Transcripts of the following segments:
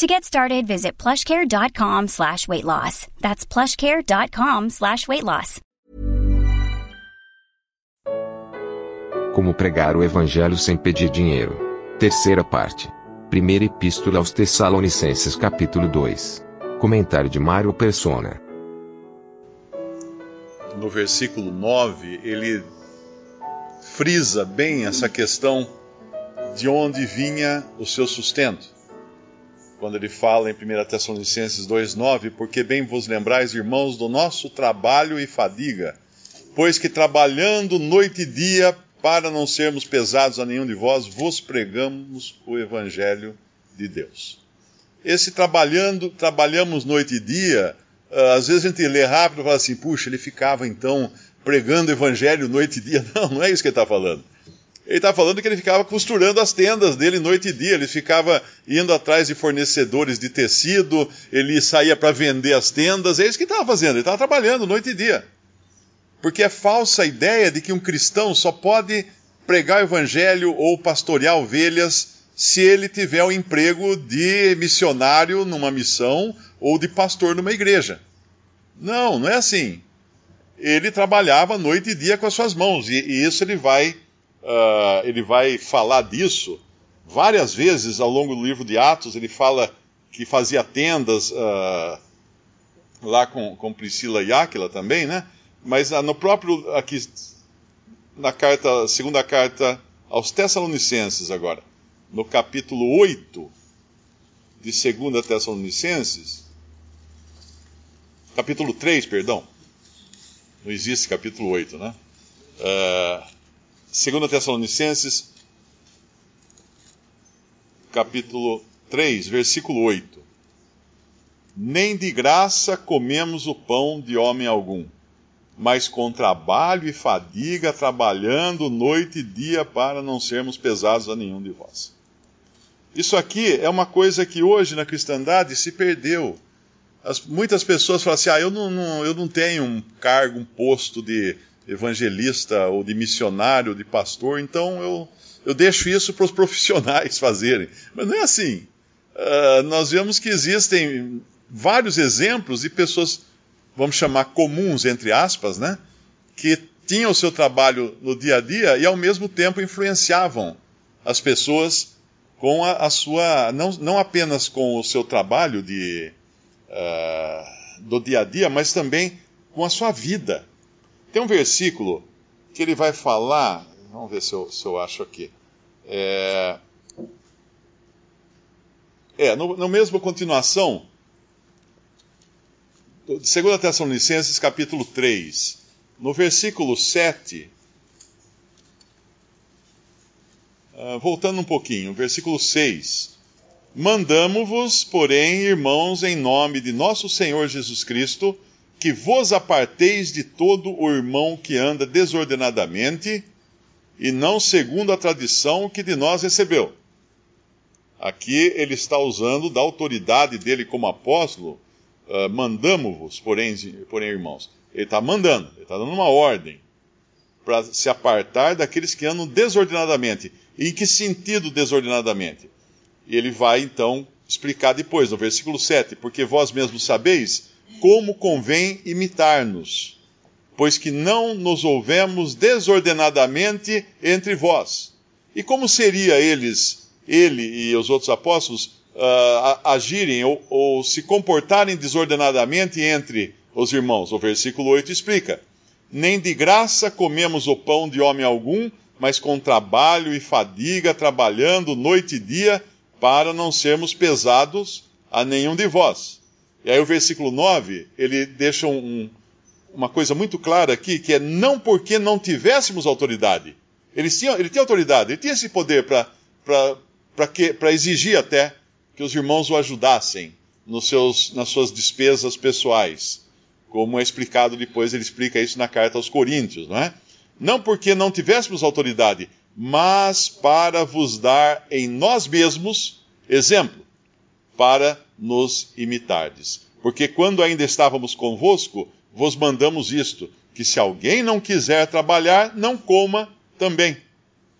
To get started, visit plushcare.com slash weight loss. That's plushcare.com slash weight loss. Como pregar o evangelho sem pedir dinheiro. Terceira parte. Primeira epístola aos Tessalonicenses capítulo 2. Comentário de Mário Persona. No versículo 9, ele frisa bem essa questão de onde vinha o seu sustento quando ele fala em 1 Tessalonicenses 2,9: Porque bem vos lembrais, irmãos, do nosso trabalho e fadiga, pois que trabalhando noite e dia, para não sermos pesados a nenhum de vós, vos pregamos o Evangelho de Deus. Esse trabalhando, trabalhamos noite e dia, ah, às vezes a gente lê rápido e fala assim, puxa, ele ficava então pregando o Evangelho noite e dia. Não, não é isso que ele está falando. Ele está falando que ele ficava costurando as tendas dele noite e dia, ele ficava indo atrás de fornecedores de tecido, ele saía para vender as tendas, é isso que estava fazendo, ele estava trabalhando noite e dia. Porque é falsa a ideia de que um cristão só pode pregar o evangelho ou pastorear ovelhas se ele tiver o um emprego de missionário numa missão ou de pastor numa igreja. Não, não é assim. Ele trabalhava noite e dia com as suas mãos, e, e isso ele vai uh, ele vai falar disso várias vezes ao longo do livro de Atos. Ele fala que fazia tendas uh, lá com, com Priscila e Áquila também, né? Mas uh, no próprio aqui na carta, segunda carta aos Tessalonicenses agora, no capítulo 8 de 2 Tessalonicenses, capítulo 3, perdão. Não existe capítulo 8, né? Uh, 2 Tessalonicenses, capítulo 3, versículo 8. Nem de graça comemos o pão de homem algum, mas com trabalho e fadiga, trabalhando noite e dia para não sermos pesados a nenhum de vós. Isso aqui é uma coisa que hoje na cristandade se perdeu. As, muitas pessoas falam assim: ah, eu não, não, eu não tenho um cargo, um posto de evangelista ou de missionário, ou de pastor, então eu, eu deixo isso para os profissionais fazerem. Mas não é assim. Uh, nós vemos que existem vários exemplos de pessoas, vamos chamar comuns, entre aspas, né? Que tinham o seu trabalho no dia a dia e ao mesmo tempo influenciavam as pessoas com a, a sua. Não, não apenas com o seu trabalho de, uh, do dia a dia, mas também com a sua vida. Tem um versículo que ele vai falar, vamos ver se eu, se eu acho aqui. É, é no, no mesmo continuação, 2 Tessalonicenses capítulo 3, no versículo 7, uh, ah, voltando um pouquinho, versículo 6. Mandamo-vos, porém, irmãos, em nome de nosso Senhor Jesus Cristo, que vos aparteis de todo o irmão que anda desordenadamente e não segundo a tradição que de nós recebeu. Aqui ele está usando da autoridade dele como apóstolo, uh, mandamo-vos, porém, porém, irmãos. Ele está mandando, ele está dando uma ordem para se apartar daqueles que andam desordenadamente. E em que sentido desordenadamente? Ele vai então explicar depois, no versículo 7, porque vós mesmos sabeis como convém imitar-nos, pois que não nos ouvemos desordenadamente entre vós. E como seria eles, ele e os outros apóstolos, uh, agirem ou, ou se comportarem desordenadamente entre os irmãos? O versículo 8 explica: Nem de graça comemos o pão de homem algum, mas com trabalho e fadiga, trabalhando noite e dia, para não sermos pesados a nenhum de vós. E aí o versículo 9, ele deixa um, uma coisa muito clara aqui, que é não porque não tivéssemos autoridade. Ele tinha, ele tinha autoridade, ele tinha esse poder para exigir até que os irmãos o ajudassem nos seus, nas suas despesas pessoais. como é explicado depois, ele explica isso na carta aos Coríntios, não é? Não porque não tivéssemos autoridade, mas para vos dar em nós mesmos exemplo, para nos imitardes. Porque quando ainda estávamos convosco, vos mandamos isto: que se alguém não quiser trabalhar, não coma também.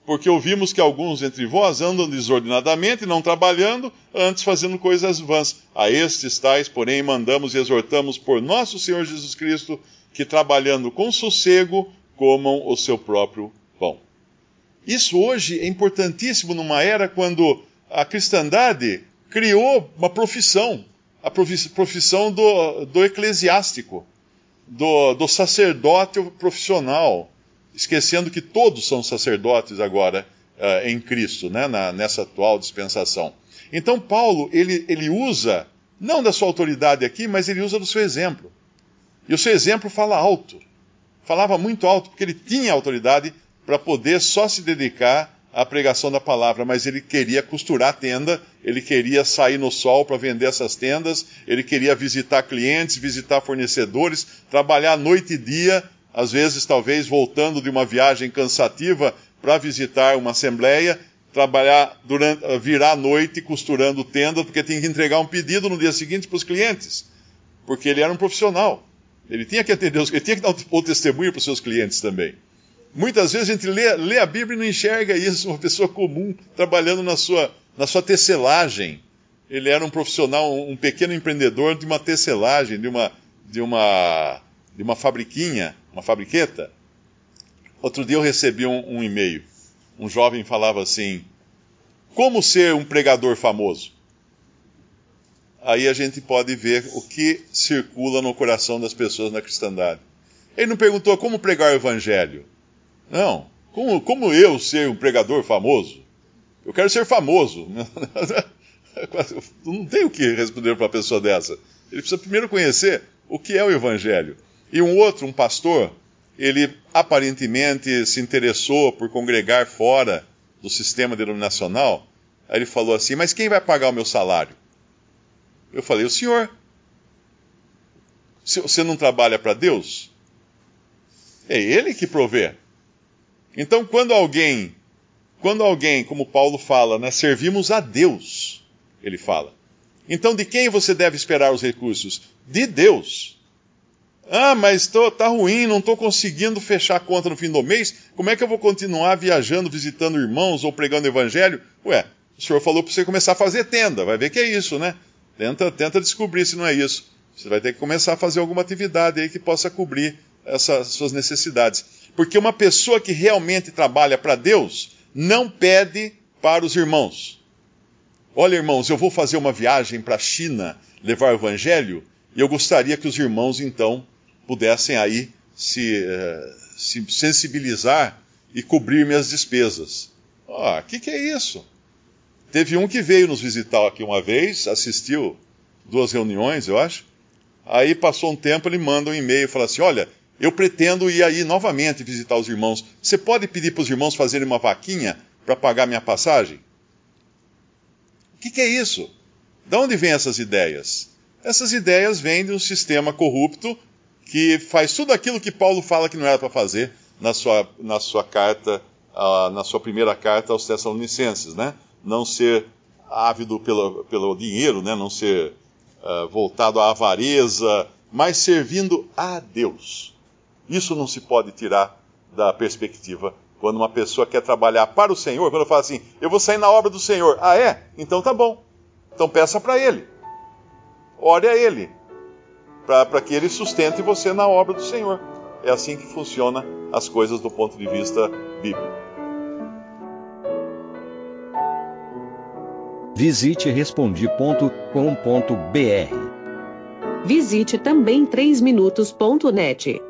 Porque ouvimos que alguns entre vós andam desordenadamente, não trabalhando, antes fazendo coisas vãs. A estes tais, porém, mandamos e exortamos por nosso Senhor Jesus Cristo, que trabalhando com sossego, comam o seu próprio pão. Isso hoje é importantíssimo numa era quando a cristandade criou uma profissão, a profissão do, do eclesiástico, do, do sacerdote profissional, esquecendo que todos são sacerdotes agora uh, em Cristo, né, na, nessa atual dispensação. Então Paulo, ele, ele usa, não da sua autoridade aqui, mas ele usa do seu exemplo. E o seu exemplo fala alto. Falava muito alto, porque ele tinha autoridade para poder só se dedicar à pregação da palavra, mas ele queria costurar a tenda, ele queria sair no sol para vender essas tendas, ele queria visitar clientes, visitar fornecedores, trabalhar noite e dia às vezes talvez voltando de uma viagem cansativa para visitar uma assembleia, trabalhar durante, eh, virar à noite costurando tenda, porque tinha que entregar um pedido no dia seguinte para os clientes, porque ele era um profissional. Ele tinha que atender, ele tinha que dar o testemunho para os seus clientes também. Muitas vezes a gente lê, lê, a Bíblia e não enxerga isso, uma pessoa comum trabalhando na sua, na sua tecelagem. Ele era um profissional, um pequeno empreendedor de uma tecelagem, de uma, de uma, de uma fabriquinha uma fabriqueta. Outro dia eu recebi um, um e-mail. Um jovem falava assim: Como ser um pregador famoso? Aí a gente pode ver o que circula no coração das pessoas na cristandade. Ele não perguntou como pregar o evangelho. Não. Como, como eu ser um pregador famoso? Eu quero ser famoso. Não tem o que responder para uma pessoa dessa. Ele precisa primeiro conhecer o que é o evangelho. E um outro, um pastor, ele aparentemente se interessou por congregar fora do sistema denominacional. Aí ele falou assim: Mas quem vai pagar o meu salário? Eu falei: O senhor. Você não trabalha para Deus? É Ele que provê. Então, quando alguém, quando alguém, como Paulo fala, né, servimos a Deus, ele fala. Então, de quem você deve esperar os recursos? De Deus. Ah, mas tô, tá ruim, não estou conseguindo fechar a conta no fim do mês. Como é que eu vou continuar viajando, visitando irmãos ou pregando evangelho? Ué, o senhor falou para você começar a fazer tenda. Vai ver que é isso, né? Tenta, tenta descobrir se não é isso. Você vai ter que começar a fazer alguma atividade aí que possa cobrir essas suas necessidades. Porque uma pessoa que realmente trabalha para Deus não pede para os irmãos. Olha, irmãos, eu vou fazer uma viagem para a China levar o evangelho e eu gostaria que os irmãos então pudessem aí se, uh, se sensibilizar e cobrir minhas despesas. Ah, o que, que é isso? Teve um que veio nos visitar aqui uma vez, assistiu duas reuniões, eu acho. Aí passou um tempo, ele manda um e-mail e fala assim: Olha, eu pretendo ir aí novamente visitar os irmãos. Você pode pedir para os irmãos fazerem uma vaquinha para pagar minha passagem? O que, que é isso? De onde vêm essas ideias? Essas ideias vêm de um sistema corrupto que faz tudo aquilo que Paulo fala que não era para fazer na sua, na sua carta, uh, na sua primeira carta aos Tessalonicenses, né? Não ser ávido pelo, pelo dinheiro, né? Não ser uh, voltado à avareza, mas servindo a Deus. Isso não se pode tirar da perspectiva quando uma pessoa quer trabalhar para o Senhor, quando fala assim, eu vou sair na obra do Senhor. Ah, é? Então tá bom. Então peça para Ele. Ore a Ele para que ele sustente você na obra do Senhor. É assim que funciona as coisas do ponto de vista bíblico. Visite respondi.com.br. Visite também 3minutos.net.